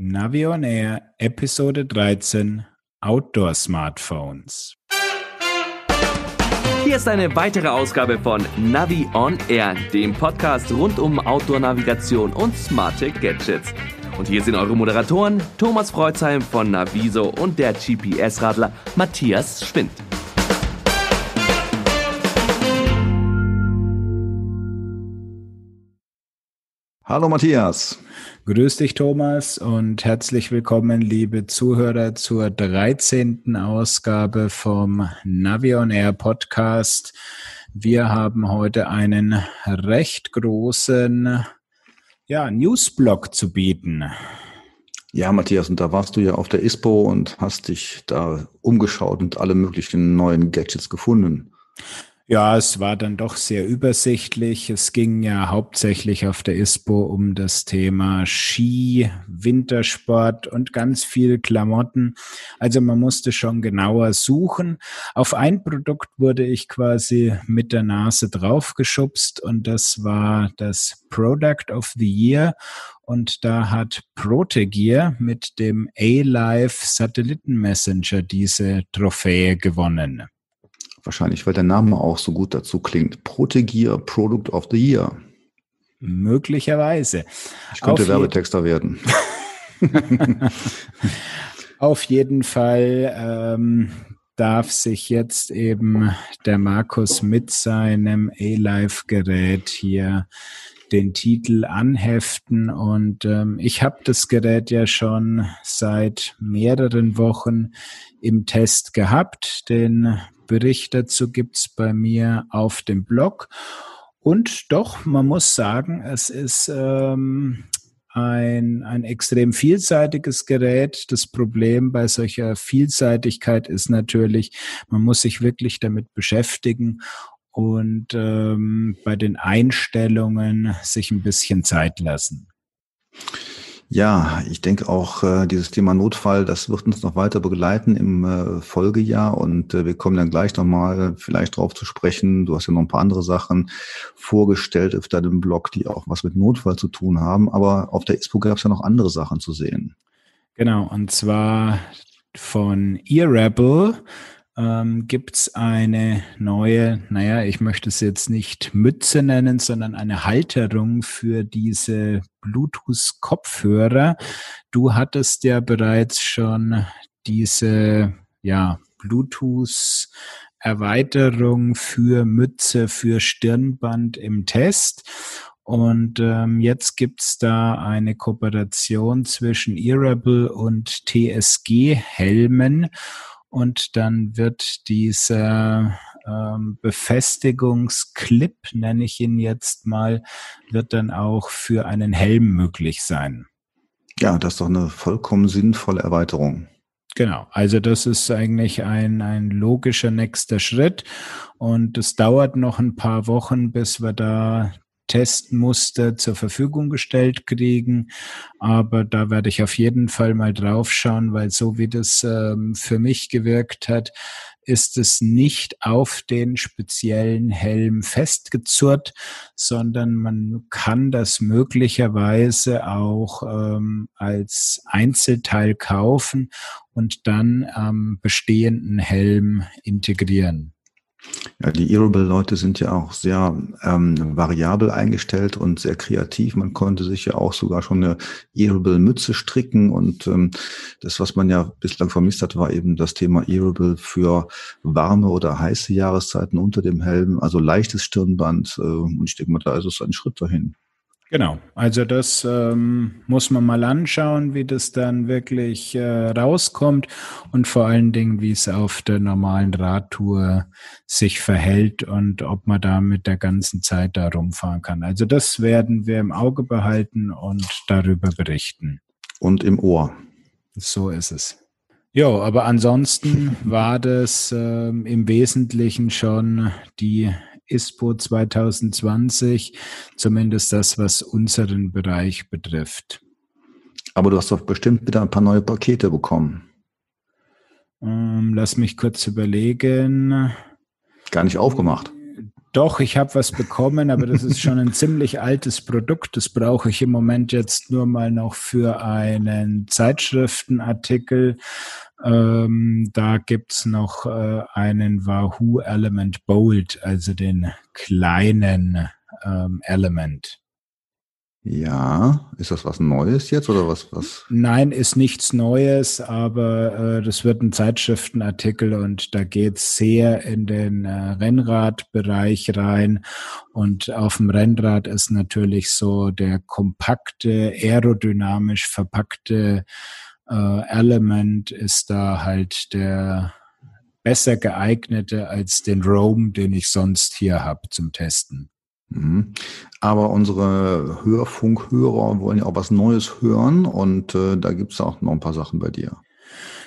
Navi on Air, Episode 13 Outdoor Smartphones. Hier ist eine weitere Ausgabe von Navi on Air, dem Podcast rund um Outdoor-Navigation und smarte Gadgets. Und hier sind eure Moderatoren Thomas Freuzheim von Naviso und der GPS-Radler Matthias Schwind. Hallo Matthias. Grüß dich, Thomas, und herzlich willkommen, liebe Zuhörer, zur 13. Ausgabe vom Navion Air Podcast. Wir haben heute einen recht großen ja, Newsblock zu bieten. Ja, Matthias, und da warst du ja auf der ISPO und hast dich da umgeschaut und alle möglichen neuen Gadgets gefunden. Ja, es war dann doch sehr übersichtlich. Es ging ja hauptsächlich auf der ISPO um das Thema Ski, Wintersport und ganz viel Klamotten. Also man musste schon genauer suchen. Auf ein Produkt wurde ich quasi mit der Nase draufgeschubst und das war das Product of the Year. Und da hat Protegear mit dem A-Live Satellitenmessenger diese Trophäe gewonnen. Wahrscheinlich, weil der Name auch so gut dazu klingt. Protegier Product of the Year. Möglicherweise. Ich könnte Auf Werbetexter werden. Auf jeden Fall ähm, darf sich jetzt eben der Markus mit seinem A-Live-Gerät hier den Titel anheften. Und ähm, ich habe das Gerät ja schon seit mehreren Wochen im Test gehabt. Den Bericht dazu gibt's bei mir auf dem Blog. Und doch, man muss sagen, es ist ähm, ein, ein extrem vielseitiges Gerät. Das Problem bei solcher Vielseitigkeit ist natürlich, man muss sich wirklich damit beschäftigen und ähm, bei den Einstellungen sich ein bisschen Zeit lassen. Ja, ich denke auch, äh, dieses Thema Notfall, das wird uns noch weiter begleiten im äh, Folgejahr und äh, wir kommen dann gleich nochmal vielleicht drauf zu sprechen. Du hast ja noch ein paar andere Sachen vorgestellt auf deinem Blog, die auch was mit Notfall zu tun haben, aber auf der ISPO gab es ja noch andere Sachen zu sehen. Genau, und zwar von eRebel ähm, gibt es eine neue, naja, ich möchte es jetzt nicht Mütze nennen, sondern eine Halterung für diese Bluetooth-Kopfhörer. Du hattest ja bereits schon diese, ja, Bluetooth Erweiterung für Mütze, für Stirnband im Test. Und ähm, jetzt gibt's da eine Kooperation zwischen Earable und TSG-Helmen und dann wird dieser ähm, Befestigungsclip, nenne ich ihn jetzt mal, wird dann auch für einen Helm möglich sein. Ja, das ist doch eine vollkommen sinnvolle Erweiterung. Genau, also das ist eigentlich ein, ein logischer nächster Schritt und es dauert noch ein paar Wochen, bis wir da Testmuster zur Verfügung gestellt kriegen. Aber da werde ich auf jeden Fall mal drauf schauen, weil so wie das ähm, für mich gewirkt hat, ist es nicht auf den speziellen Helm festgezurrt, sondern man kann das möglicherweise auch ähm, als Einzelteil kaufen und dann am bestehenden Helm integrieren. Ja, die Earable-Leute sind ja auch sehr ähm, variabel eingestellt und sehr kreativ. Man konnte sich ja auch sogar schon eine Earable-Mütze stricken und ähm, das, was man ja bislang vermisst hat, war eben das Thema Earable für warme oder heiße Jahreszeiten unter dem Helm, also leichtes Stirnband äh, und ich denke mal, da ist es ein Schritt dahin. Genau, also das ähm, muss man mal anschauen, wie das dann wirklich äh, rauskommt und vor allen Dingen, wie es auf der normalen Radtour sich verhält und ob man da mit der ganzen Zeit da rumfahren kann. Also das werden wir im Auge behalten und darüber berichten. Und im Ohr. So ist es. Ja, aber ansonsten war das ähm, im Wesentlichen schon die ISPO 2020, zumindest das, was unseren Bereich betrifft. Aber du hast doch bestimmt wieder ein paar neue Pakete bekommen. Ähm, lass mich kurz überlegen. Gar nicht aufgemacht. Doch, ich habe was bekommen, aber das ist schon ein ziemlich altes Produkt. Das brauche ich im Moment jetzt nur mal noch für einen Zeitschriftenartikel. Ähm, da gibt's noch äh, einen Wahoo Element Bold, also den kleinen ähm, Element. Ja, ist das was Neues jetzt oder was? was? Nein, ist nichts Neues, aber äh, das wird ein Zeitschriftenartikel und da geht's sehr in den äh, Rennradbereich rein. Und auf dem Rennrad ist natürlich so der kompakte, aerodynamisch verpackte äh, Element ist da halt der besser geeignete als den Roam, den ich sonst hier habe zum Testen. Mhm. Aber unsere Hörfunkhörer wollen ja auch was Neues hören und äh, da gibt es auch noch ein paar Sachen bei dir.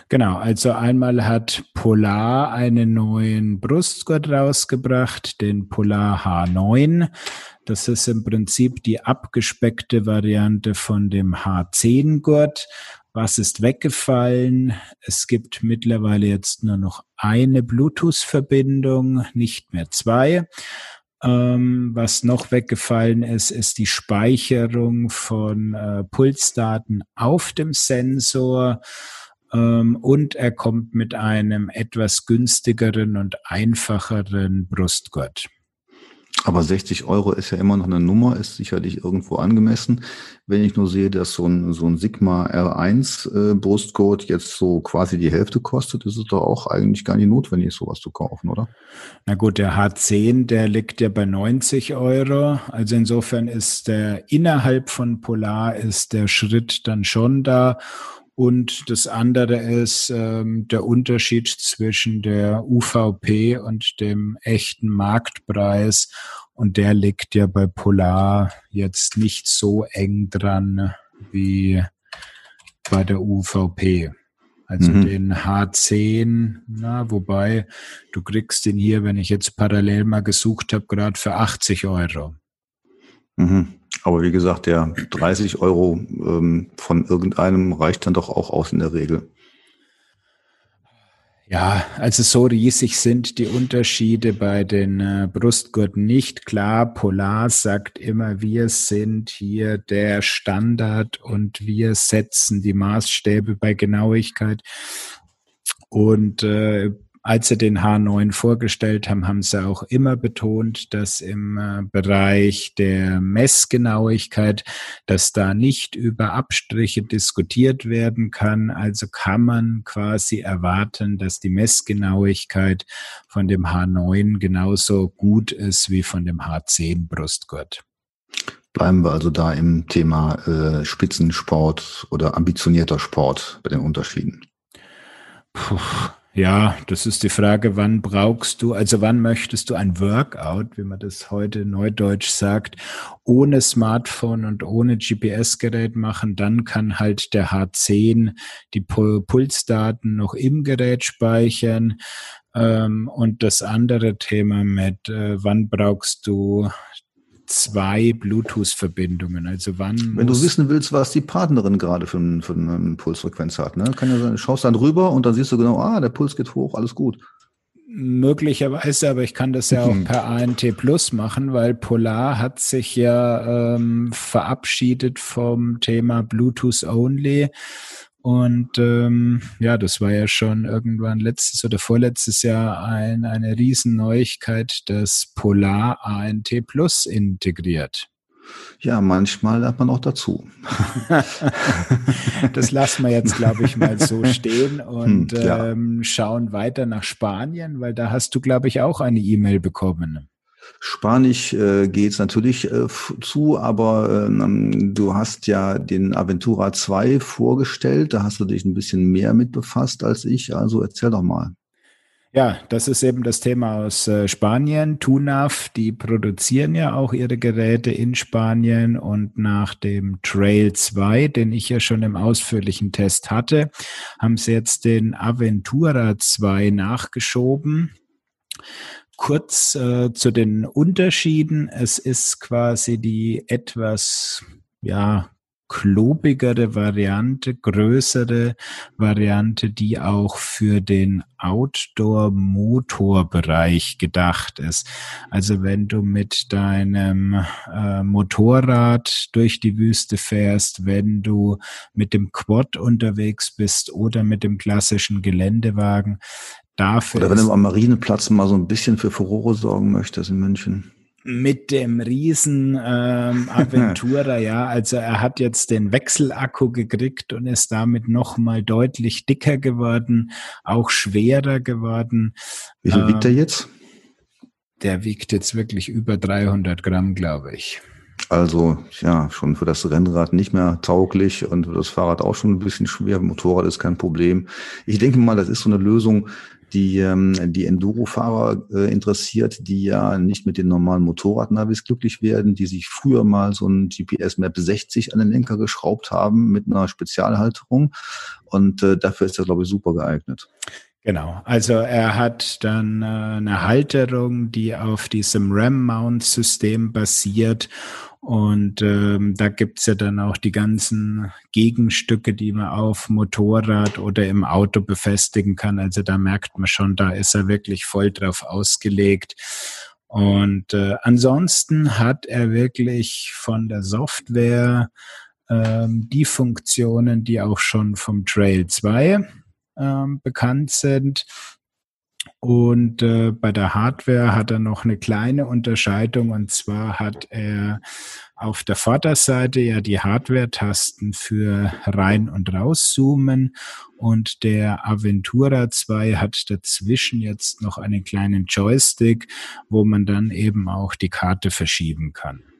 Genau, also einmal hat Polar einen neuen Brustgurt rausgebracht, den Polar H9. Das ist im Prinzip die abgespeckte Variante von dem H10-Gurt. Was ist weggefallen? Es gibt mittlerweile jetzt nur noch eine Bluetooth-Verbindung, nicht mehr zwei. Ähm, was noch weggefallen ist, ist die Speicherung von äh, Pulsdaten auf dem Sensor. Ähm, und er kommt mit einem etwas günstigeren und einfacheren Brustgurt. Aber 60 Euro ist ja immer noch eine Nummer, ist sicherlich irgendwo angemessen. Wenn ich nur sehe, dass so ein, so ein Sigma R1 äh, Brustgurt jetzt so quasi die Hälfte kostet, ist es doch auch eigentlich gar nicht notwendig, sowas zu kaufen, oder? Na gut, der H10, der liegt ja bei 90 Euro. Also insofern ist der innerhalb von Polar ist der Schritt dann schon da. Und das andere ist ähm, der Unterschied zwischen der UVP und dem echten Marktpreis. Und der liegt ja bei Polar jetzt nicht so eng dran wie bei der UVP. Also mhm. den H10, na, wobei du kriegst den hier, wenn ich jetzt parallel mal gesucht habe, gerade für 80 Euro. Mhm. Aber wie gesagt, der 30 Euro ähm, von irgendeinem reicht dann doch auch aus in der Regel. Ja, also so riesig sind die Unterschiede bei den äh, Brustgurten nicht. Klar, Polar sagt immer, wir sind hier der Standard und wir setzen die Maßstäbe bei Genauigkeit. Und äh, als sie den H9 vorgestellt haben, haben sie auch immer betont, dass im äh, Bereich der Messgenauigkeit, dass da nicht über Abstriche diskutiert werden kann. Also kann man quasi erwarten, dass die Messgenauigkeit von dem H9 genauso gut ist wie von dem H10 Brustgurt. Bleiben wir also da im Thema äh, Spitzensport oder ambitionierter Sport bei den Unterschieden. Puh ja, das ist die Frage, wann brauchst du, also wann möchtest du ein Workout, wie man das heute neudeutsch sagt, ohne Smartphone und ohne GPS-Gerät machen, dann kann halt der H10 die Pulsdaten noch im Gerät speichern. Ähm, und das andere Thema mit, äh, wann brauchst du zwei Bluetooth-Verbindungen. Also wann. Wenn du wissen willst, was die Partnerin gerade für, für eine Pulsfrequenz hat, ne? Kann ja sein, schaust dann rüber und dann siehst du genau, ah, der Puls geht hoch, alles gut. Möglicherweise, aber ich kann das ja auch mhm. per ANT Plus machen, weil Polar hat sich ja ähm, verabschiedet vom Thema Bluetooth Only und ähm, ja, das war ja schon irgendwann letztes oder vorletztes Jahr ein, eine Riesenneuigkeit, dass Polar ANT Plus integriert. Ja, manchmal lernt man auch dazu. das lassen wir jetzt, glaube ich, mal so stehen und hm, ähm, schauen weiter nach Spanien, weil da hast du, glaube ich, auch eine E-Mail bekommen. Spanisch äh, geht es natürlich äh, zu, aber ähm, du hast ja den Aventura 2 vorgestellt, da hast du dich ein bisschen mehr mit befasst als ich, also erzähl doch mal. Ja, das ist eben das Thema aus äh, Spanien. Tunaf, die produzieren ja auch ihre Geräte in Spanien und nach dem Trail 2, den ich ja schon im ausführlichen Test hatte, haben sie jetzt den Aventura 2 nachgeschoben kurz äh, zu den Unterschieden. Es ist quasi die etwas, ja, klobigere Variante, größere Variante, die auch für den Outdoor-Motorbereich gedacht ist. Also wenn du mit deinem äh, Motorrad durch die Wüste fährst, wenn du mit dem Quad unterwegs bist oder mit dem klassischen Geländewagen, dafür. Oder wenn du am Marineplatz mal so ein bisschen für Furore sorgen möchtest in München mit dem riesen ähm, Aventura, ja. Also er hat jetzt den Wechselakku gekriegt und ist damit nochmal deutlich dicker geworden, auch schwerer geworden. Wie viel ähm, wiegt er jetzt? Der wiegt jetzt wirklich über 300 Gramm, glaube ich. Also ja, schon für das Rennrad nicht mehr tauglich und für das Fahrrad auch schon ein bisschen schwer. Motorrad ist kein Problem. Ich denke mal, das ist so eine Lösung, die ähm, die Enduro-Fahrer äh, interessiert, die ja nicht mit den normalen Motorradnavis glücklich werden, die sich früher mal so ein GPS-Map 60 an den Lenker geschraubt haben mit einer Spezialhalterung. Und äh, dafür ist er, glaube ich, super geeignet. Genau, also er hat dann äh, eine Halterung, die auf diesem RAM-Mount-System basiert und ähm, da gibt's ja dann auch die ganzen Gegenstücke, die man auf Motorrad oder im Auto befestigen kann. Also da merkt man schon, da ist er wirklich voll drauf ausgelegt. Und äh, ansonsten hat er wirklich von der Software ähm, die Funktionen, die auch schon vom Trail 2 ähm, bekannt sind. Und äh, bei der Hardware hat er noch eine kleine Unterscheidung und zwar hat er auf der Vorderseite ja die Hardware-Tasten für rein und rauszoomen und der Aventura 2 hat dazwischen jetzt noch einen kleinen Joystick, wo man dann eben auch die Karte verschieben kann.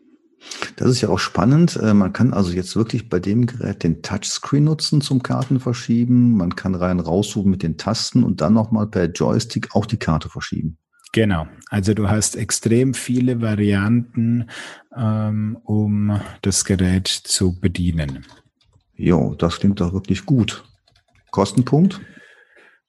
Das ist ja auch spannend. Äh, man kann also jetzt wirklich bei dem Gerät den Touchscreen nutzen zum Karten verschieben. Man kann rein raussuchen mit den Tasten und dann nochmal per Joystick auch die Karte verschieben. Genau. Also du hast extrem viele Varianten, ähm, um das Gerät zu bedienen. Jo, das klingt doch wirklich gut. Kostenpunkt?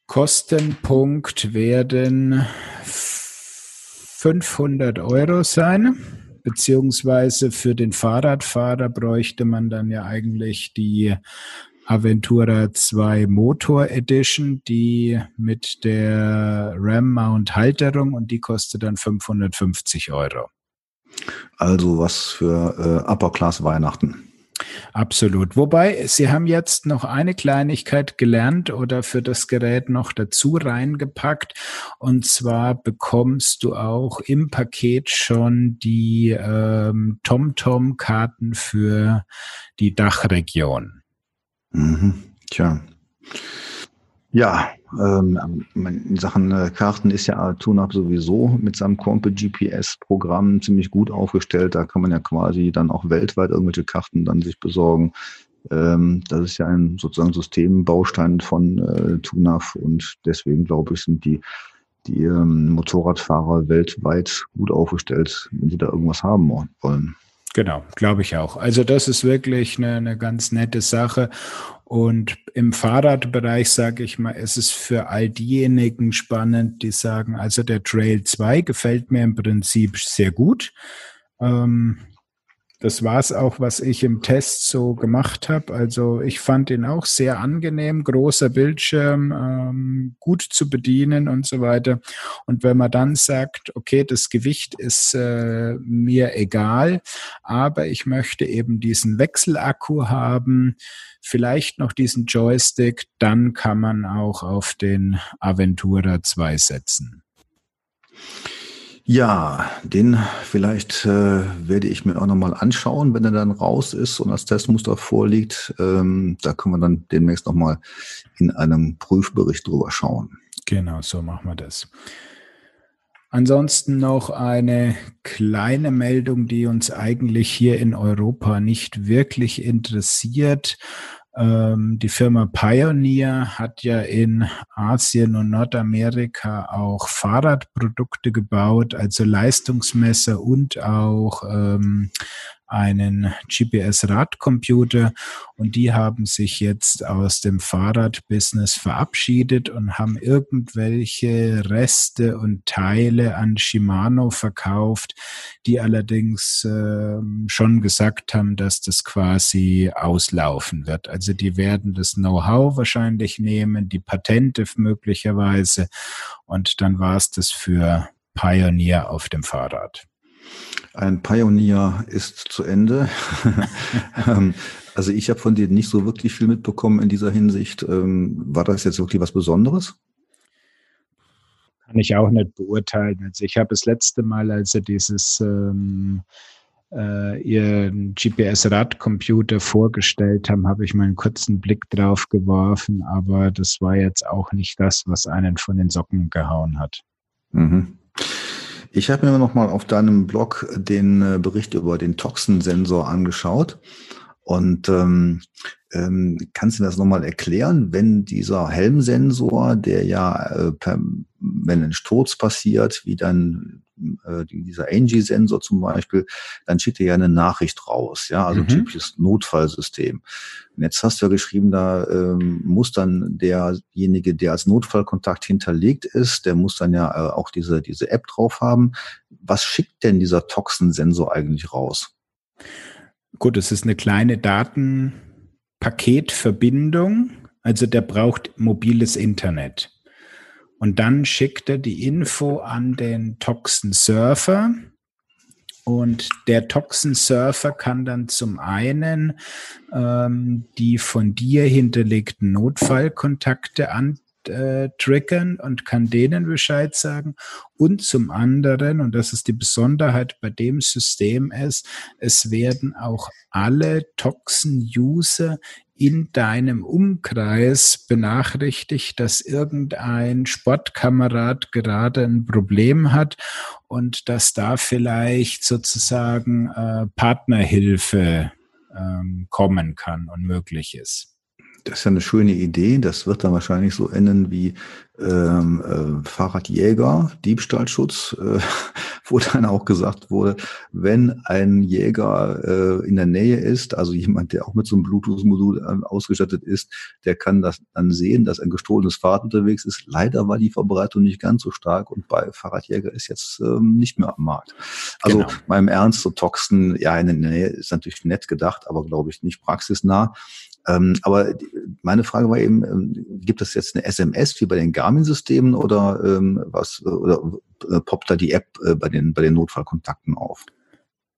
Kostenpunkt werden 500 Euro sein beziehungsweise für den Fahrradfahrer bräuchte man dann ja eigentlich die Aventura 2 Motor Edition, die mit der RAM-Mount Halterung und die kostet dann 550 Euro. Also was für äh, Upper Class Weihnachten. Absolut. Wobei, Sie haben jetzt noch eine Kleinigkeit gelernt oder für das Gerät noch dazu reingepackt. Und zwar bekommst du auch im Paket schon die ähm, TomTom-Karten für die Dachregion. Mhm. Tja. Ja, ähm, in Sachen äh, Karten ist ja TUNAP sowieso mit seinem Compe GPS-Programm ziemlich gut aufgestellt. Da kann man ja quasi dann auch weltweit irgendwelche Karten dann sich besorgen. Ähm, das ist ja ein sozusagen Systembaustein von äh, TUNAF und deswegen glaube ich, sind die, die ähm, Motorradfahrer weltweit gut aufgestellt, wenn sie da irgendwas haben wollen. Genau, glaube ich auch. Also das ist wirklich eine, eine ganz nette Sache. Und im Fahrradbereich sage ich mal, ist es für all diejenigen spannend, die sagen, also der Trail 2 gefällt mir im Prinzip sehr gut. Ähm, das war es auch, was ich im Test so gemacht habe. Also ich fand ihn auch sehr angenehm, großer Bildschirm, ähm, gut zu bedienen und so weiter. Und wenn man dann sagt, okay, das Gewicht ist äh, mir egal, aber ich möchte eben diesen Wechselakku haben, vielleicht noch diesen Joystick, dann kann man auch auf den Aventura 2 setzen. Ja, den vielleicht äh, werde ich mir auch nochmal anschauen, wenn er dann raus ist und das Testmuster vorliegt. Ähm, da können wir dann demnächst nochmal in einem Prüfbericht drüber schauen. Genau, so machen wir das. Ansonsten noch eine kleine Meldung, die uns eigentlich hier in Europa nicht wirklich interessiert. Ähm, die Firma Pioneer hat ja in Asien und Nordamerika auch Fahrradprodukte gebaut, also Leistungsmesser und auch ähm, einen GPS-Radcomputer und die haben sich jetzt aus dem Fahrradbusiness verabschiedet und haben irgendwelche Reste und Teile an Shimano verkauft, die allerdings äh, schon gesagt haben, dass das quasi auslaufen wird. Also die werden das Know-how wahrscheinlich nehmen, die Patente möglicherweise und dann war es das für Pioneer auf dem Fahrrad. Ein Pioneer ist zu Ende. Ähm, also ich habe von dir nicht so wirklich viel mitbekommen in dieser Hinsicht. Ähm, war das jetzt wirklich was Besonderes? Kann ich auch nicht beurteilen. Also ich habe das letzte Mal, als er dieses ähm, äh, ihren GPS-Radcomputer vorgestellt haben, habe ich mal einen kurzen Blick drauf geworfen, aber das war jetzt auch nicht das, was einen von den Socken gehauen hat. Mhm. Ich habe mir noch mal auf deinem Blog den äh, Bericht über den Toxensensor angeschaut. Und ähm, ähm, kannst du das nochmal erklären, wenn dieser Helmsensor, der ja, äh, per, wenn ein Sturz passiert, wie dann äh, dieser Angie-Sensor zum Beispiel, dann schickt er ja eine Nachricht raus, ja, also mhm. typisches Notfallsystem. Und jetzt hast du ja geschrieben, da ähm, muss dann derjenige, der als Notfallkontakt hinterlegt ist, der muss dann ja äh, auch diese, diese App drauf haben. Was schickt denn dieser Toxensensor eigentlich raus? Gut, es ist eine kleine Datenpaketverbindung. Also der braucht mobiles Internet. Und dann schickt er die Info an den Toxen-Surfer. Und der Toxen-Surfer kann dann zum einen ähm, die von dir hinterlegten Notfallkontakte an äh, und kann denen Bescheid sagen. Und zum anderen, und das ist die Besonderheit bei dem System ist, es werden auch alle Toxen-User in deinem Umkreis benachrichtigt, dass irgendein Sportkamerad gerade ein Problem hat und dass da vielleicht sozusagen äh, Partnerhilfe ähm, kommen kann und möglich ist. Das ist ja eine schöne Idee. Das wird dann wahrscheinlich so enden wie ähm, äh, Fahrradjäger, Diebstahlschutz, äh, wo dann auch gesagt wurde, wenn ein Jäger äh, in der Nähe ist, also jemand, der auch mit so einem Bluetooth-Modul äh, ausgestattet ist, der kann das dann sehen, dass ein gestohlenes Fahrrad unterwegs ist. Leider war die Verbreitung nicht ganz so stark und bei Fahrradjäger ist jetzt ähm, nicht mehr am Markt. Also genau. meinem Ernst, so Toxen, ja, in der Nähe ist natürlich nett gedacht, aber glaube ich nicht praxisnah. Ähm, aber meine Frage war eben, ähm, gibt es jetzt eine SMS wie bei den Garmin-Systemen oder ähm, was oder äh, poppt da die App äh, bei den bei den Notfallkontakten auf?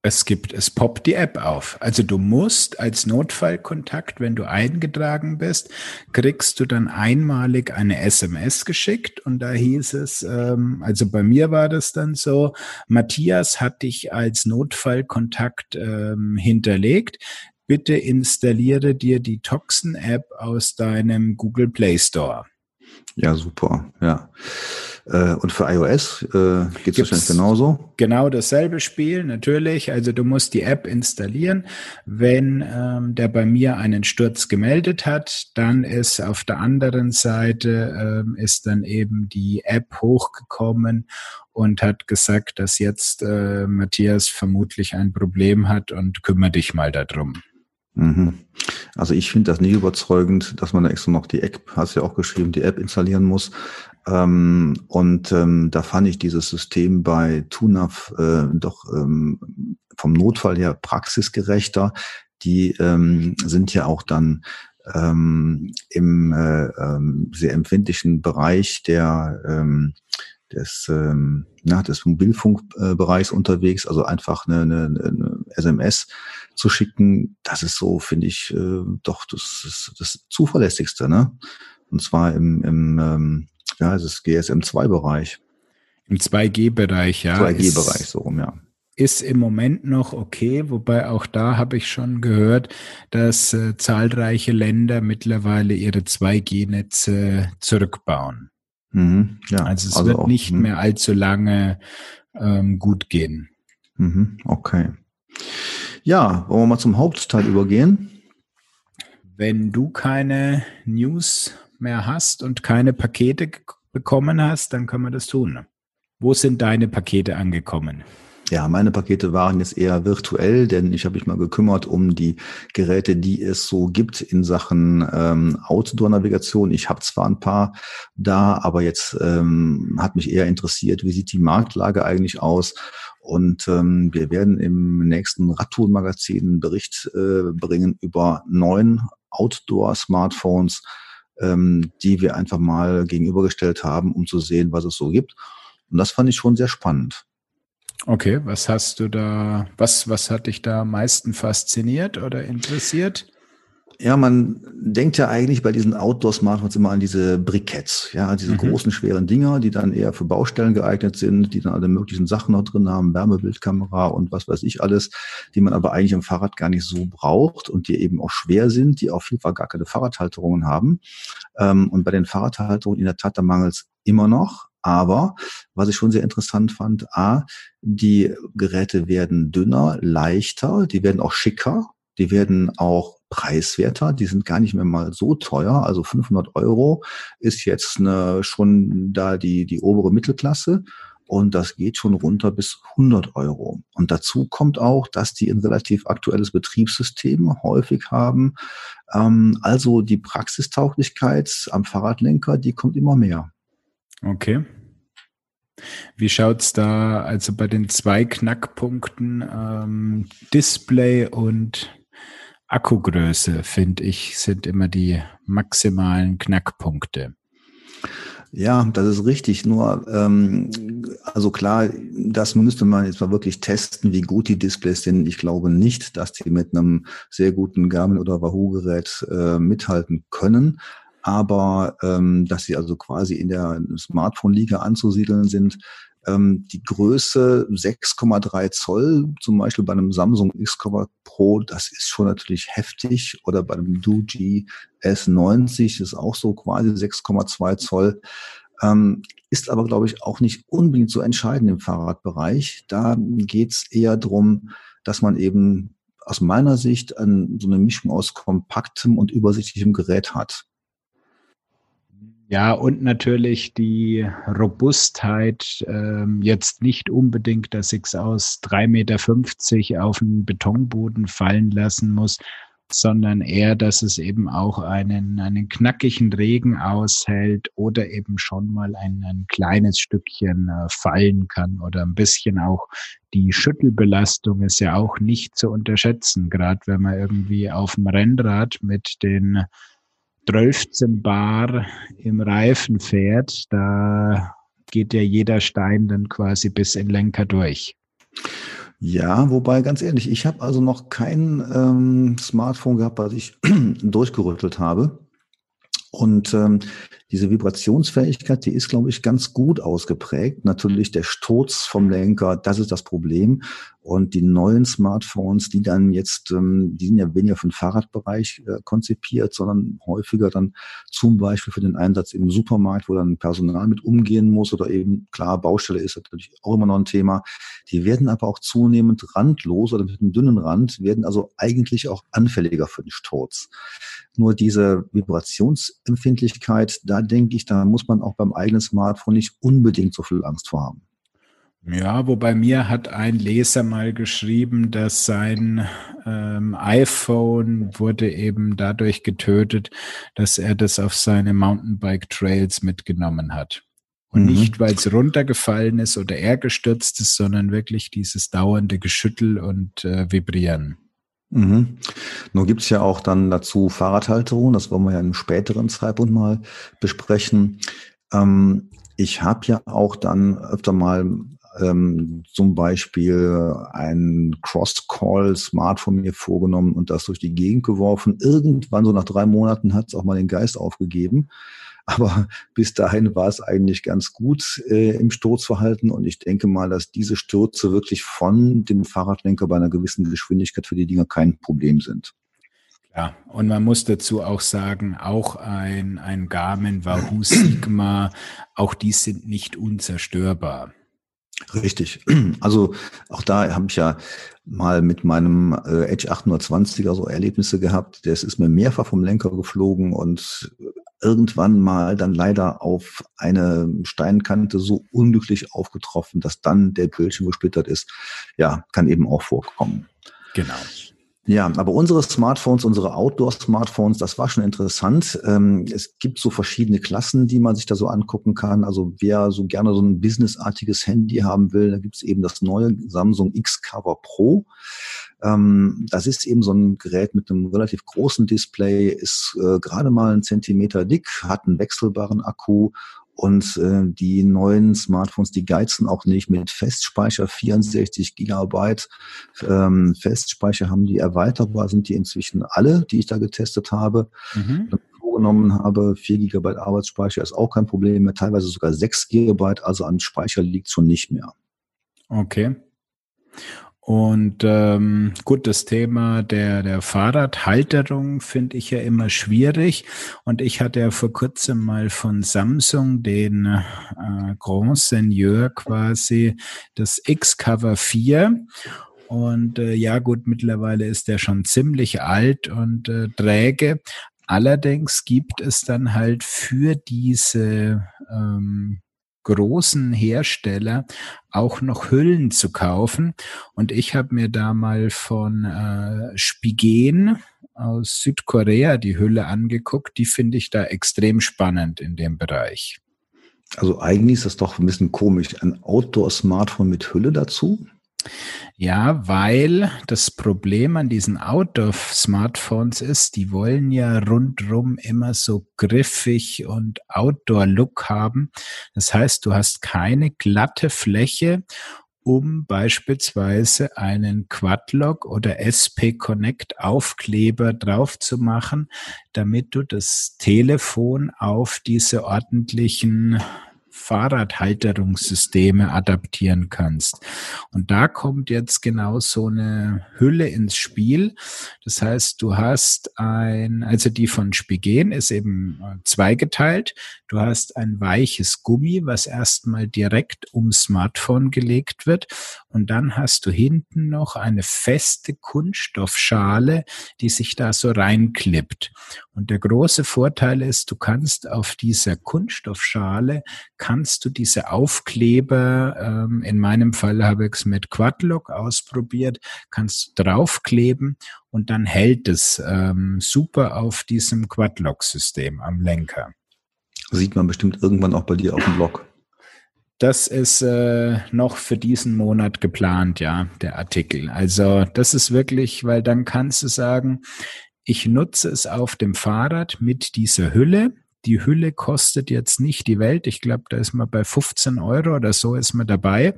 Es gibt, es poppt die App auf. Also du musst als Notfallkontakt, wenn du eingetragen bist, kriegst du dann einmalig eine SMS geschickt und da hieß es, ähm, also bei mir war das dann so, Matthias hat dich als Notfallkontakt ähm, hinterlegt bitte installiere dir die Toxen-App aus deinem Google Play Store. Ja, super, ja. Äh, und für iOS äh, geht es wahrscheinlich genauso? Genau dasselbe Spiel, natürlich. Also du musst die App installieren. Wenn ähm, der bei mir einen Sturz gemeldet hat, dann ist auf der anderen Seite ähm, ist dann eben die App hochgekommen und hat gesagt, dass jetzt äh, Matthias vermutlich ein Problem hat und kümmere dich mal darum. Mhm. Also ich finde das nie überzeugend, dass man da extra noch die App, hast ja auch geschrieben, die App installieren muss. Ähm, und ähm, da fand ich dieses System bei TUNAV äh, doch ähm, vom Notfall her praxisgerechter. Die ähm, sind ja auch dann ähm, im äh, ähm, sehr empfindlichen Bereich der des, na, des Mobilfunkbereichs unterwegs, also einfach eine, eine, eine SMS zu schicken, das ist so, finde ich, äh, doch das, ist das zuverlässigste, ne? Und zwar im, im ähm, ja, es ist GSM2-Bereich. Im 2G-Bereich, ja. 2G-Bereich, so rum, ja. Ist im Moment noch okay, wobei auch da habe ich schon gehört, dass äh, zahlreiche Länder mittlerweile ihre 2G-Netze zurückbauen. Mhm, ja, also es also wird auch, nicht mh. mehr allzu lange ähm, gut gehen. Mhm, okay. Ja, wollen wir mal zum Hauptteil übergehen? Wenn du keine News mehr hast und keine Pakete bekommen hast, dann können wir das tun. Wo sind deine Pakete angekommen? Ja, meine Pakete waren jetzt eher virtuell, denn ich habe mich mal gekümmert um die Geräte, die es so gibt in Sachen ähm, Outdoor-Navigation. Ich habe zwar ein paar da, aber jetzt ähm, hat mich eher interessiert, wie sieht die Marktlage eigentlich aus? Und ähm, wir werden im nächsten Radtour-Magazin einen Bericht äh, bringen über neun Outdoor-Smartphones, ähm, die wir einfach mal gegenübergestellt haben, um zu sehen, was es so gibt. Und das fand ich schon sehr spannend. Okay, was hast du da, was, was hat dich da am meisten fasziniert oder interessiert? Ja, man denkt ja eigentlich bei diesen Outdoor-Smartphones immer an diese Briketts, ja, diese mhm. großen, schweren Dinger, die dann eher für Baustellen geeignet sind, die dann alle möglichen Sachen noch drin haben, Wärmebildkamera und was weiß ich alles, die man aber eigentlich am Fahrrad gar nicht so braucht und die eben auch schwer sind, die auf jeden Fall gar keine Fahrradhalterungen haben. Ähm, und bei den Fahrradhalterungen in der Tat, da mangelt es immer noch. Aber was ich schon sehr interessant fand, a, die Geräte werden dünner, leichter, die werden auch schicker, die werden auch preiswerter, die sind gar nicht mehr mal so teuer. Also 500 Euro ist jetzt eine, schon da die, die obere Mittelklasse. Und das geht schon runter bis 100 Euro. Und dazu kommt auch, dass die ein relativ aktuelles Betriebssystem häufig haben. Ähm, also die Praxistauglichkeit am Fahrradlenker, die kommt immer mehr. Okay. Wie schaut's da also bei den zwei Knackpunkten ähm, Display und Akkugröße, finde ich, sind immer die maximalen Knackpunkte. Ja, das ist richtig. Nur, ähm, also klar, das müsste man jetzt mal wirklich testen, wie gut die Displays sind. Ich glaube nicht, dass die mit einem sehr guten Garmin oder Wahoo-Gerät äh, mithalten können aber ähm, dass sie also quasi in der Smartphone-Liga anzusiedeln sind. Ähm, die Größe 6,3 Zoll, zum Beispiel bei einem Samsung X Pro, das ist schon natürlich heftig. Oder bei einem Doogee S90 ist auch so quasi 6,2 Zoll. Ähm, ist aber, glaube ich, auch nicht unbedingt so entscheidend im Fahrradbereich. Da geht's eher drum, dass man eben aus meiner Sicht an, so eine Mischung aus kompaktem und übersichtlichem Gerät hat. Ja, und natürlich die Robustheit, ähm, jetzt nicht unbedingt, dass ich es aus 3,50 Meter auf den Betonboden fallen lassen muss, sondern eher, dass es eben auch einen, einen knackigen Regen aushält oder eben schon mal ein, ein kleines Stückchen äh, fallen kann oder ein bisschen auch die Schüttelbelastung ist ja auch nicht zu unterschätzen, gerade wenn man irgendwie auf dem Rennrad mit den 13 Bar im Reifen fährt, da geht ja jeder Stein dann quasi bis in Lenker durch. Ja, wobei ganz ehrlich, ich habe also noch kein ähm, Smartphone gehabt, was ich durchgerüttelt habe. Und ähm, diese Vibrationsfähigkeit, die ist, glaube ich, ganz gut ausgeprägt. Natürlich der Sturz vom Lenker, das ist das Problem. Und die neuen Smartphones, die dann jetzt, ähm, die sind ja weniger für den Fahrradbereich äh, konzipiert, sondern häufiger dann zum Beispiel für den Einsatz im Supermarkt, wo dann Personal mit umgehen muss oder eben, klar, Baustelle ist natürlich auch immer noch ein Thema. Die werden aber auch zunehmend randlos oder mit einem dünnen Rand, werden also eigentlich auch anfälliger für den Sturz. Nur diese Vibrationsempfindlichkeit, da denke ich, da muss man auch beim eigenen Smartphone nicht unbedingt so viel Angst vor haben. Ja, wobei mir hat ein Leser mal geschrieben, dass sein ähm, iPhone wurde eben dadurch getötet, dass er das auf seine Mountainbike-Trails mitgenommen hat. Und mhm. nicht, weil es runtergefallen ist oder er gestürzt ist, sondern wirklich dieses dauernde Geschüttel und äh, Vibrieren. Mhm. Nun gibt's ja auch dann dazu Fahrradhalterung, das wollen wir ja im späteren Zeitpunkt mal besprechen. Ähm, ich habe ja auch dann öfter mal ähm, zum Beispiel ein Cross-Call-Smart von mir vorgenommen und das durch die Gegend geworfen. Irgendwann, so nach drei Monaten, hat es auch mal den Geist aufgegeben. Aber bis dahin war es eigentlich ganz gut äh, im Sturzverhalten und ich denke mal, dass diese Stürze wirklich von dem Fahrradlenker bei einer gewissen Geschwindigkeit für die Dinger kein Problem sind. Ja, und man muss dazu auch sagen, auch ein, ein Garmin Wahoo Sigma, auch die sind nicht unzerstörbar. Richtig. Also auch da habe ich ja mal mit meinem äh, Edge 820er so Erlebnisse gehabt. Der ist mir mehrfach vom Lenker geflogen und irgendwann mal dann leider auf eine Steinkante so unglücklich aufgetroffen, dass dann der Bildschirm gesplittert ist. Ja, kann eben auch vorkommen. Genau. Ja, aber unsere Smartphones, unsere Outdoor-Smartphones, das war schon interessant. Ähm, es gibt so verschiedene Klassen, die man sich da so angucken kann. Also wer so gerne so ein businessartiges Handy haben will, da gibt es eben das neue Samsung X-Cover Pro. Ähm, das ist eben so ein Gerät mit einem relativ großen Display, ist äh, gerade mal einen Zentimeter dick, hat einen wechselbaren Akku und äh, die neuen Smartphones, die geizen auch nicht mit Festspeicher, 64 Gigabyte ähm, Festspeicher haben die erweiterbar, sind die inzwischen alle, die ich da getestet habe. Mhm. Vorgenommen habe, 4 Gigabyte Arbeitsspeicher ist auch kein Problem mehr, teilweise sogar 6 Gigabyte, also an Speicher liegt schon nicht mehr. Okay. Und ähm, gut, das Thema der, der Fahrradhalterung finde ich ja immer schwierig. Und ich hatte ja vor kurzem mal von Samsung den äh, Grand Seigneur quasi das X-Cover 4. Und äh, ja gut, mittlerweile ist der schon ziemlich alt und äh, träge. Allerdings gibt es dann halt für diese ähm, großen Hersteller auch noch Hüllen zu kaufen. Und ich habe mir da mal von äh, Spigen aus Südkorea die Hülle angeguckt. Die finde ich da extrem spannend in dem Bereich. Also eigentlich ist das doch ein bisschen komisch. Ein Outdoor-Smartphone mit Hülle dazu? Ja, weil das Problem an diesen Outdoor-Smartphones ist, die wollen ja rundrum immer so griffig und Outdoor-Look haben. Das heißt, du hast keine glatte Fläche, um beispielsweise einen Quadlock oder SP Connect Aufkleber drauf zu machen, damit du das Telefon auf diese ordentlichen Fahrradhalterungssysteme adaptieren kannst. Und da kommt jetzt genau so eine Hülle ins Spiel. Das heißt, du hast ein, also die von Spigen ist eben äh, zweigeteilt. Du hast ein weiches Gummi, was erstmal direkt ums Smartphone gelegt wird. Und dann hast du hinten noch eine feste Kunststoffschale, die sich da so reinklippt. Und der große Vorteil ist, du kannst auf dieser Kunststoffschale kannst du diese Aufkleber, ähm, in meinem Fall habe ich es mit Quadlock ausprobiert, kannst du draufkleben und dann hält es ähm, super auf diesem Quadlock-System am Lenker. Sieht man bestimmt irgendwann auch bei dir auf dem Blog. Das ist äh, noch für diesen Monat geplant, ja, der Artikel. Also das ist wirklich, weil dann kannst du sagen, ich nutze es auf dem Fahrrad mit dieser Hülle die Hülle kostet jetzt nicht die Welt. Ich glaube, da ist man bei 15 Euro oder so ist man dabei,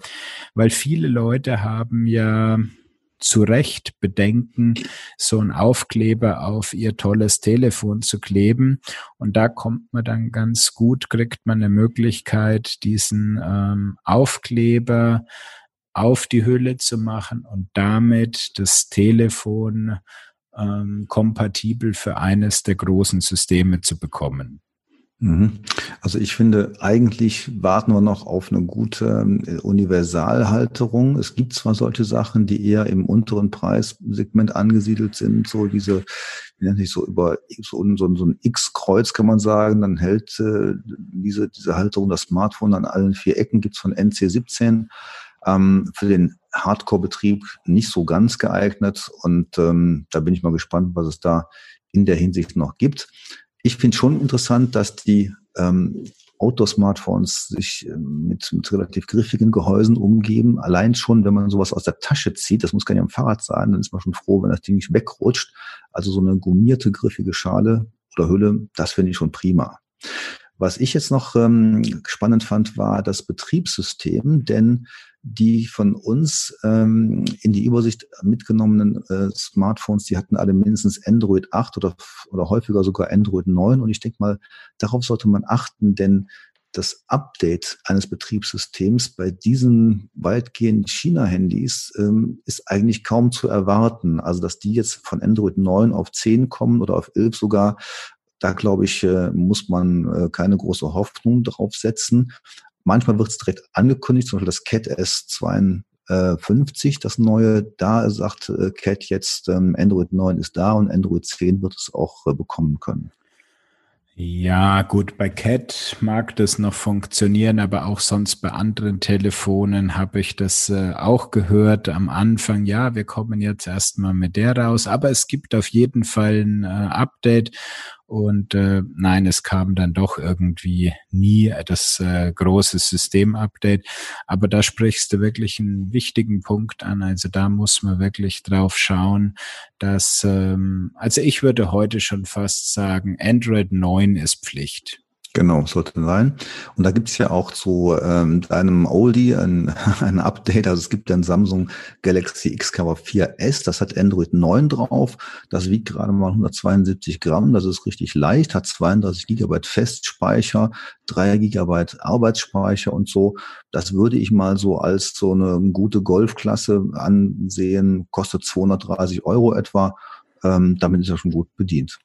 weil viele Leute haben ja zu Recht Bedenken, so einen Aufkleber auf ihr tolles Telefon zu kleben. Und da kommt man dann ganz gut, kriegt man eine Möglichkeit, diesen ähm, Aufkleber auf die Hülle zu machen und damit das Telefon ähm, kompatibel für eines der großen Systeme zu bekommen. Mhm. Also ich finde, eigentlich warten wir noch auf eine gute äh, Universalhalterung. Es gibt zwar solche Sachen, die eher im unteren Preissegment angesiedelt sind, so diese, wie nennt sich so über so, so, so ein X-Kreuz kann man sagen, dann hält äh, diese, diese Halterung das Smartphone an allen vier Ecken, gibt's von NC17. Ähm, für den Hardcore-Betrieb nicht so ganz geeignet und ähm, da bin ich mal gespannt, was es da in der Hinsicht noch gibt ich finde schon interessant, dass die ähm, Outdoor-Smartphones sich ähm, mit, mit relativ griffigen Gehäusen umgeben. Allein schon, wenn man sowas aus der Tasche zieht, das muss gar nicht am Fahrrad sein, dann ist man schon froh, wenn das Ding nicht wegrutscht. Also so eine gummierte, griffige Schale oder Hülle, das finde ich schon prima. Was ich jetzt noch ähm, spannend fand, war das Betriebssystem, denn die von uns ähm, in die Übersicht mitgenommenen äh, Smartphones, die hatten alle mindestens Android 8 oder, oder häufiger sogar Android 9. Und ich denke mal, darauf sollte man achten, denn das Update eines Betriebssystems bei diesen weitgehend China-Handys ähm, ist eigentlich kaum zu erwarten. Also, dass die jetzt von Android 9 auf 10 kommen oder auf 11 sogar, da glaube ich, äh, muss man äh, keine große Hoffnung drauf setzen. Manchmal wird es direkt angekündigt, zum Beispiel das Cat S52, das neue. Da sagt äh, Cat jetzt, ähm, Android 9 ist da und Android 10 wird es auch bekommen können. Ja, gut, bei Cat mag das noch funktionieren, aber auch sonst bei anderen Telefonen habe ich das äh, auch gehört am Anfang. Ja, wir kommen jetzt erstmal mit der raus, aber es gibt auf jeden Fall ein äh, Update und äh, nein, es kam dann doch irgendwie nie das äh, große System-Update. Aber da sprichst du wirklich einen wichtigen Punkt an. Also da muss man wirklich drauf schauen, dass, ähm, also ich würde heute schon fast sagen, Android 9 ist Pflicht. Genau, sollte sein. Und da gibt es ja auch zu ähm, deinem Oldie ein, ein Update. Also es gibt ein Samsung Galaxy X Cover 4S, das hat Android 9 drauf. Das wiegt gerade mal 172 Gramm, das ist richtig leicht, hat 32 Gigabyte Festspeicher, 3 Gigabyte Arbeitsspeicher und so. Das würde ich mal so als so eine gute Golfklasse ansehen, kostet 230 Euro etwa. Ähm, damit ist er schon gut bedient.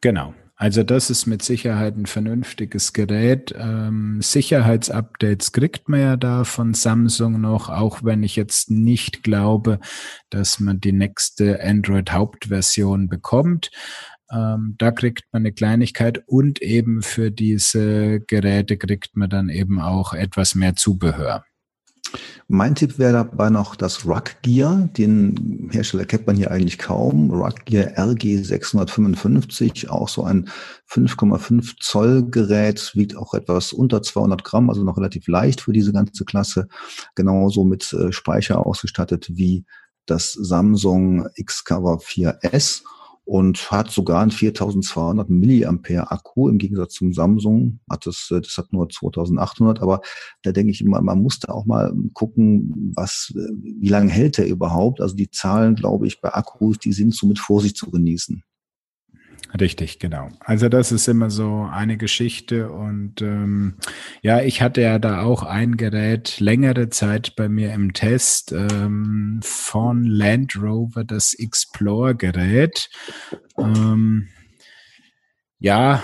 Genau. Also das ist mit Sicherheit ein vernünftiges Gerät. Ähm, Sicherheitsupdates kriegt man ja da von Samsung noch, auch wenn ich jetzt nicht glaube, dass man die nächste Android-Hauptversion bekommt. Ähm, da kriegt man eine Kleinigkeit und eben für diese Geräte kriegt man dann eben auch etwas mehr Zubehör. Mein Tipp wäre dabei noch das Rug Gear. Den Hersteller kennt man hier eigentlich kaum. Rug Gear RG 655, auch so ein 5,5 Zoll Gerät, wiegt auch etwas unter 200 Gramm, also noch relativ leicht für diese ganze Klasse. Genauso mit äh, Speicher ausgestattet wie das Samsung X-Cover 4S und hat sogar einen 4200 Milliampere Akku im Gegensatz zum Samsung. Hat das, äh, das hat nur 2800, aber da denke ich immer, man muss da auch mal gucken, was, äh, wie lange hält der überhaupt? Also die Zahlen, glaube ich, bei Akkus, die sind so mit Vorsicht zu genießen. Richtig, genau. Also das ist immer so eine Geschichte und ähm, ja, ich hatte ja da auch ein Gerät längere Zeit bei mir im Test ähm, von Land Rover, das Explore-Gerät. Ähm, ja,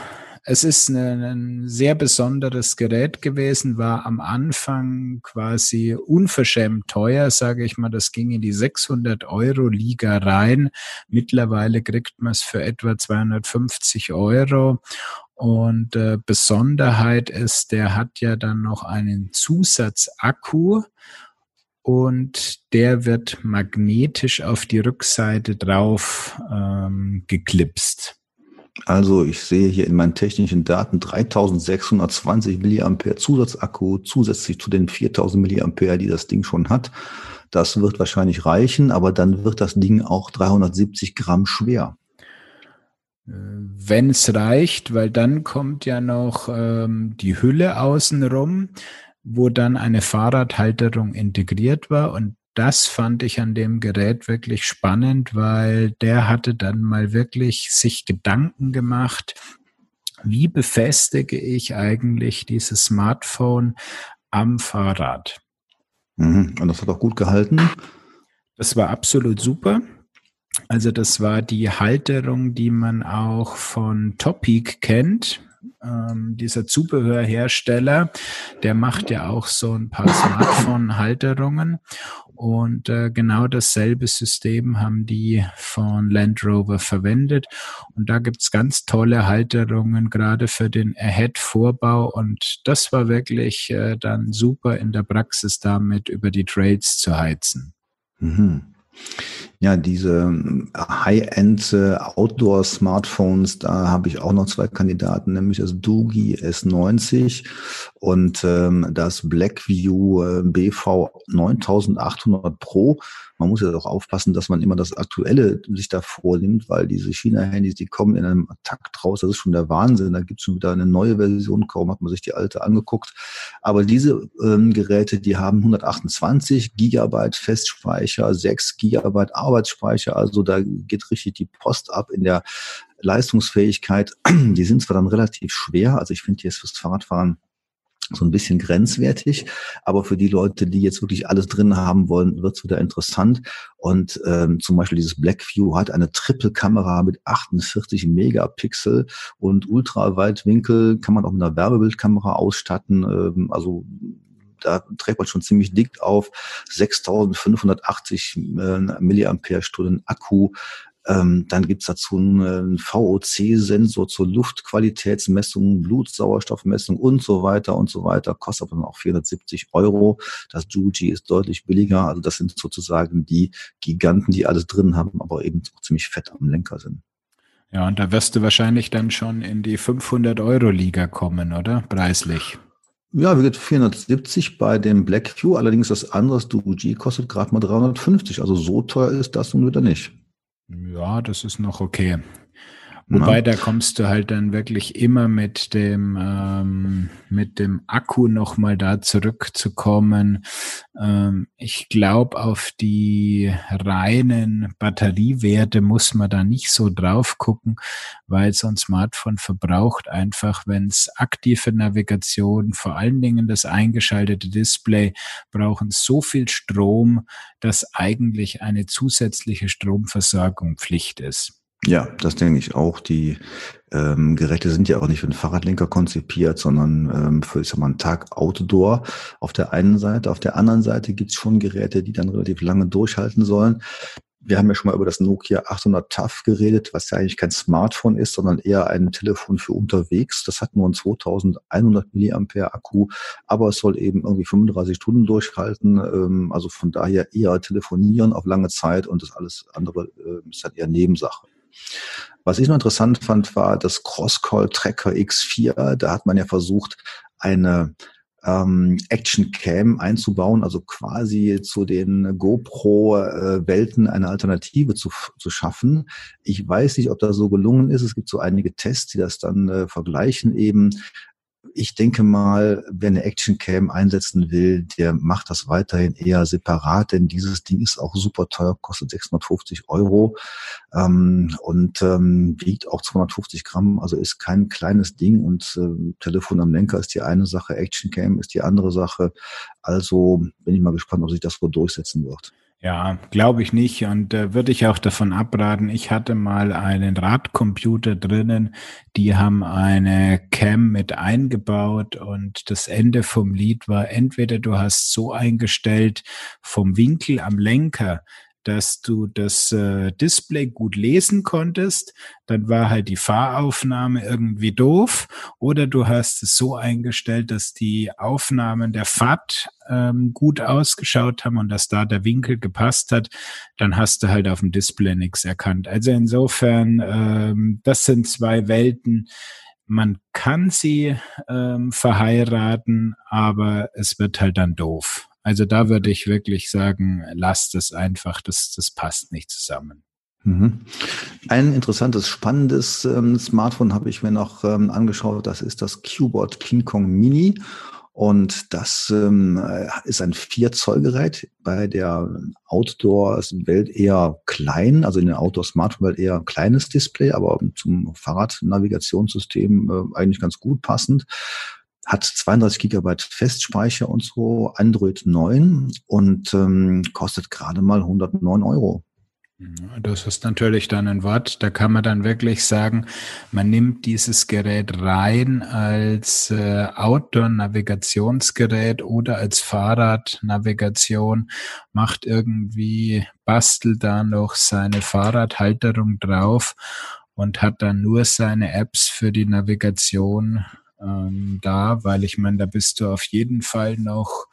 es ist ein sehr besonderes Gerät gewesen, war am Anfang quasi unverschämt teuer, sage ich mal. Das ging in die 600 Euro Liga rein. Mittlerweile kriegt man es für etwa 250 Euro. Und äh, Besonderheit ist, der hat ja dann noch einen Zusatzakku und der wird magnetisch auf die Rückseite drauf ähm, geklipst. Also ich sehe hier in meinen technischen Daten 3620 Milliampere Zusatzakku zusätzlich zu den 4000 Milliampere, die das Ding schon hat. Das wird wahrscheinlich reichen, aber dann wird das Ding auch 370 Gramm schwer. Wenn es reicht, weil dann kommt ja noch ähm, die Hülle außenrum, wo dann eine Fahrradhalterung integriert war und das fand ich an dem Gerät wirklich spannend, weil der hatte dann mal wirklich sich Gedanken gemacht, wie befestige ich eigentlich dieses Smartphone am Fahrrad? Mhm. Und das hat auch gut gehalten. Das war absolut super. Also das war die Halterung, die man auch von Topic kennt ähm, dieser Zubehörhersteller, der macht ja auch so ein paar Smartphone-Halterungen. Und äh, genau dasselbe System haben die von Land Rover verwendet. Und da gibt's ganz tolle Halterungen, gerade für den Ahead-Vorbau. Und das war wirklich äh, dann super in der Praxis damit über die Trails zu heizen. Mhm. Ja, diese ähm, High-End äh, Outdoor-Smartphones, da habe ich auch noch zwei Kandidaten, nämlich das Doogie S90 und ähm, das Blackview BV 9800 Pro. Man muss ja auch aufpassen, dass man immer das Aktuelle sich da vornimmt, weil diese China-Handys, die kommen in einem Takt raus. Das ist schon der Wahnsinn. Da gibt es schon wieder eine neue Version. Kaum hat man sich die alte angeguckt. Aber diese ähm, Geräte, die haben 128 Gigabyte Festspeicher, 6 Gigabyte Arbeitsspeicher. Also da geht richtig die Post ab in der Leistungsfähigkeit. Die sind zwar dann relativ schwer. Also ich finde, ist fürs Fahrradfahren so ein bisschen grenzwertig. Aber für die Leute, die jetzt wirklich alles drin haben wollen, wird's wieder interessant. Und ähm, zum Beispiel dieses Blackview hat eine Triple-Kamera mit 48 Megapixel und Ultraweitwinkel kann man auch mit einer Werbebildkamera ausstatten. Ähm, also da trägt man schon ziemlich dick auf. 6580 äh, Milliampere Stunden Akku Ähm, dann gibt's dazu einen VOC-Sensor zur Luftqualitätsmessung, Blutsauerstoffmessung und so weiter und so weiter. Kostet aber dann auch 470 Euro. Das Juji ist deutlich billiger. Also das sind sozusagen die Giganten, die alles drin haben, aber eben ziemlich fett am Lenker sind. Ja, und da wirst du wahrscheinlich dann schon in die 500 Euro Liga kommen, oder? Preislich. Ja, wir geht 470 bei dem Blackview. Allerdings das andere, das Duo-G, kostet gerade mal 350. Also so teuer ist das nun wieder nicht. Ja, das ist noch okay. Wobei, ja. da kommst du halt dann wirklich immer mit dem, ähm, mit dem Akku nochmal da zurückzukommen. Ähm, ich glaube, auf die reinen Batteriewerte muss man da nicht so drauf gucken, weil so ein Smartphone verbraucht einfach, wenn es aktive Navigation, vor allen Dingen das eingeschaltete Display, brauchen so viel Strom, dass eigentlich eine zusätzliche Stromversorgung Pflicht ist. Ja, das denke ich auch. Die ähm, Geräte sind ja auch nicht für den Fahrradlenker konzipiert, sondern ähm, für ich sag mal, einen Tag Outdoor auf der einen Seite. Auf der anderen Seite gibt's schon Geräte, die dann relativ lange durchhalten sollen. Wir haben ja schon mal über das Nokia 800 TAF geredet, was ja eigentlich kein Smartphone ist, sondern eher ein Telefon für unterwegs. Das hat nur einen 2100 Milliampere Akku, aber es soll eben irgendwie 35 Stunden durchhalten. Ähm, also von daher eher telefonieren auf lange Zeit und das alles andere äh, ist halt eher Nebensache. Was ich noch interessant fand, war das Crosscall Tracker X4. Da hat man ja versucht, eine ähm, Action Cam einzubauen, also quasi zu den GoPro-Welten eine Alternative zu, zu schaffen. Ich weiß nicht, ob das so gelungen ist. Es gibt so einige Tests, die das dann äh, vergleichen eben ich denke mal, wer eine Action Cam einsetzen will, der macht das weiterhin eher separat, denn dieses Ding ist auch super teuer, kostet 650 Euro ähm, und ähm, wiegt auch 250 Gramm, also ist kein kleines Ding und äh, Telefon am Lenker ist die eine Sache, Action Cam ist die andere Sache. Also bin ich mal gespannt, ob sich das wohl durchsetzen wird. Ja, glaube ich nicht. Und äh, würde ich auch davon abraten. Ich hatte mal einen Radcomputer drinnen, die haben eine Cam mit eingebaut und das Ende vom Lied war entweder du hast so eingestellt vom Winkel am Lenker, dass du das äh, Display gut lesen konntest, dann war halt die Fahraufnahme irgendwie doof. Oder du hast es so eingestellt, dass die Aufnahmen der Fahrt ähm, gut ausgeschaut haben und dass da der Winkel gepasst hat, dann hast du halt auf dem Display nichts erkannt. Also insofern, ähm, das sind zwei Welten. Man kann sie ähm, verheiraten, aber es wird halt dann doof. Also da würde ich wirklich sagen, lasst es einfach, das, das passt nicht zusammen. Mhm. Ein interessantes, spannendes ähm, Smartphone habe ich mir noch ähm, angeschaut. Das ist das Qbot King Kong Mini. Und das ähm, ist ein 4-Zoll-Gerät, bei der Outdoor-Welt eher klein, also in der Outdoor-Smartphone-Welt eher ein kleines Display, aber zum Fahrradnavigationssystem äh, eigentlich ganz gut passend hat 32 Gigabyte Festspeicher und so, Android 9 und ähm, kostet gerade mal 109 Euro. Das ist natürlich dann ein Wort, da kann man dann wirklich sagen, man nimmt dieses Gerät rein als äh, Outdoor-Navigationsgerät oder als Fahrradnavigation, macht irgendwie, bastelt da noch seine Fahrradhalterung drauf und hat dann nur seine Apps für die Navigation ähm, da, weil ich meine, da bist du auf jeden Fall noch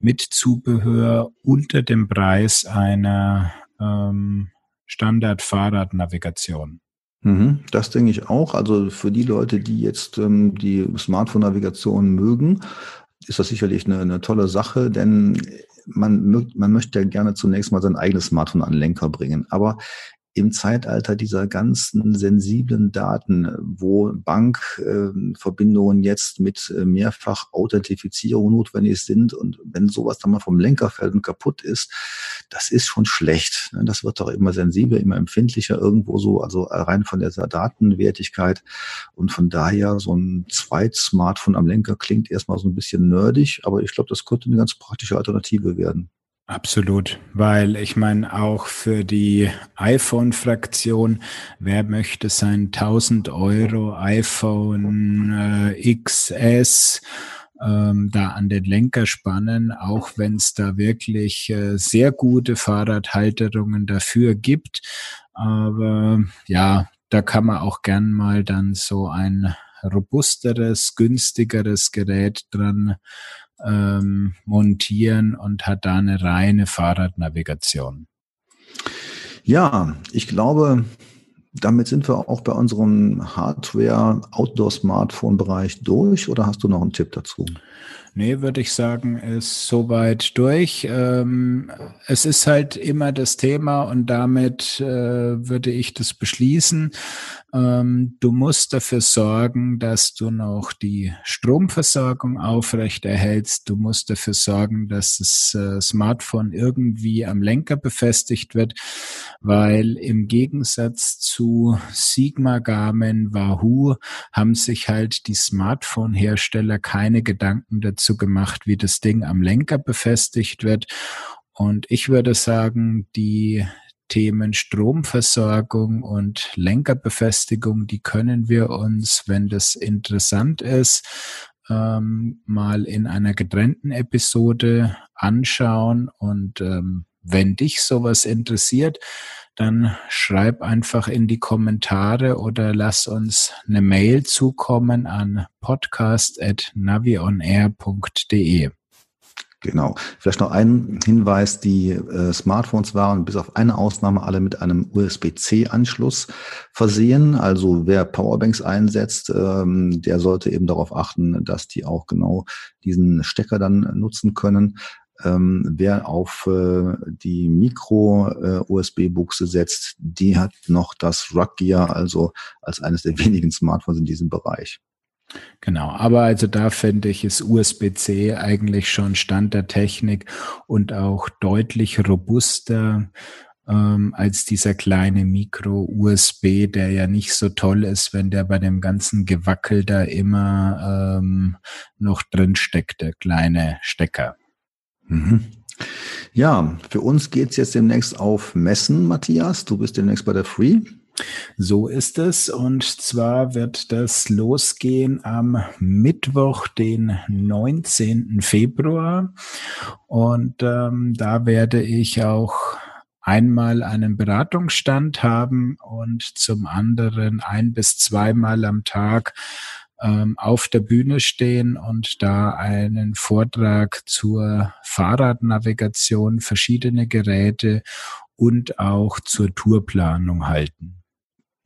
mit Zubehör unter dem Preis einer ähm, Standard-Fahrradnavigation. Mhm, das denke ich auch. Also für die Leute, die jetzt ähm, die Smartphone-Navigation mögen, ist das sicherlich eine, eine tolle Sache, denn man, man möchte ja gerne zunächst mal sein eigenes Smartphone an Lenker bringen. Aber im Zeitalter dieser ganzen sensiblen Daten, wo Bankverbindungen jetzt mit äh, mehrfach Authentifizierung notwendig sind und wenn sowas dann mal vom Lenker fällt und kaputt ist, das ist schon schlecht. Ne? Das wird doch immer sensibler, immer empfindlicher irgendwo so, also rein von der Datenwertigkeit und von daher so ein Zweit-Smartphone am Lenker klingt erstmal so ein bisschen nerdig, aber ich glaube, das könnte eine ganz praktische Alternative werden. Absolut, weil ich meine auch für die iPhone-Fraktion, wer möchte sein 1000 Euro iPhone äh, XS ähm, da an den Lenker spannen, auch wenn es da wirklich äh, sehr gute Fahrradhalterungen dafür gibt. Aber ja, da kann man auch gern mal dann so ein robusteres, günstigeres Gerät dran ähm, montieren und hat da eine reine Fahrradnavigation. Ja, ich glaube, damit sind wir auch bei unserem Hardware-Outdoor-Smartphone-Bereich durch oder hast du noch einen Tipp dazu? Nee, würde ich sagen, ist soweit durch. Ähm, es ist halt immer das Thema und damit äh, würde ich das beschließen. Ähm, du musst dafür sorgen, dass du noch die Stromversorgung aufrechterhältst. Du musst dafür sorgen, dass das äh, Smartphone irgendwie am Lenker befestigt wird, weil im Gegensatz zu Sigma, Garmin, Wahoo haben sich halt die Smartphone-Hersteller keine Gedanken dazu dazu gemacht, wie das Ding am Lenker befestigt wird. Und ich würde sagen, die Themen Stromversorgung und Lenkerbefestigung, die können wir uns, wenn das interessant ist, ähm, mal in einer getrennten Episode anschauen. Und ähm, wenn dich sowas interessiert, dann schreib einfach in die Kommentare oder lass uns eine Mail zukommen an podcast.navionair.de. Genau. Vielleicht noch ein Hinweis, die äh, Smartphones waren bis auf eine Ausnahme alle mit einem USB-C-Anschluss versehen. Also wer Powerbanks einsetzt, ähm, der sollte eben darauf achten, dass die auch genau diesen Stecker dann nutzen können. Ähm, wer auf äh, die Micro-USB-Buchse äh, setzt, die hat noch das Rug Gear, also als eines der wenigen Smartphones in diesem Bereich. Genau, aber also da finde ich, ist USB-C eigentlich schon Stand der Technik und auch deutlich robuster ähm, als dieser kleine Micro-USB, der ja nicht so toll ist, wenn der bei dem ganzen Gewackel da immer ähm, noch drin steckt, der kleine Stecker. Mhm. Ja, für uns geht's jetzt demnächst auf Messen, Matthias. Du bist demnächst bei der Free. So ist es. Und zwar wird das losgehen am Mittwoch, den 19. Februar. Und ähm, da werde ich auch einmal einen Beratungsstand haben und zum anderen ein bis zweimal am Tag auf der Bühne stehen und da einen Vortrag zur Fahrradnavigation, verschiedene Geräte und auch zur Tourplanung halten.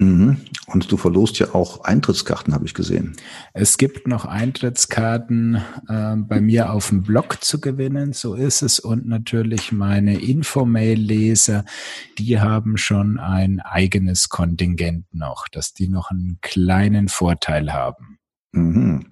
Mhm. Und du verlost ja auch Eintrittskarten, habe ich gesehen. Es gibt noch Eintrittskarten äh, bei mir auf dem Blog zu gewinnen, so ist es. Und natürlich meine Infomail-Leser, die haben schon ein eigenes Kontingent noch, dass die noch einen kleinen Vorteil haben. Mhm.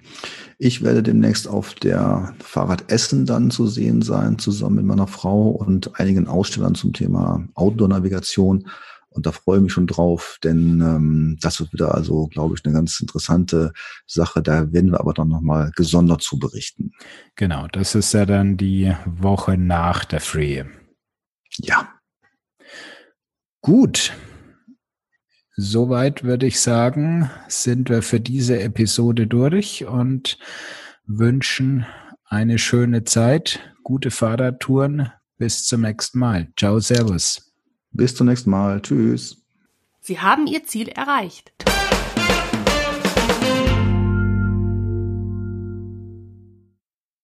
Ich werde demnächst auf der Fahrrad Essen dann zu sehen sein, zusammen mit meiner Frau und einigen Ausstellern zum Thema Outdoor-Navigation. Und da freue ich mich schon drauf, denn ähm, das wird wieder also, glaube ich, eine ganz interessante Sache. Da werden wir aber dann nochmal gesondert zu berichten. Genau, das ist ja dann die Woche nach der Free. Ja. Gut, Soweit würde ich sagen, sind wir für diese Episode durch und wünschen eine schöne Zeit, gute Fahrradtouren. Bis zum nächsten Mal. Ciao, Servus. Bis zum nächsten Mal. Tschüss. Sie haben Ihr Ziel erreicht.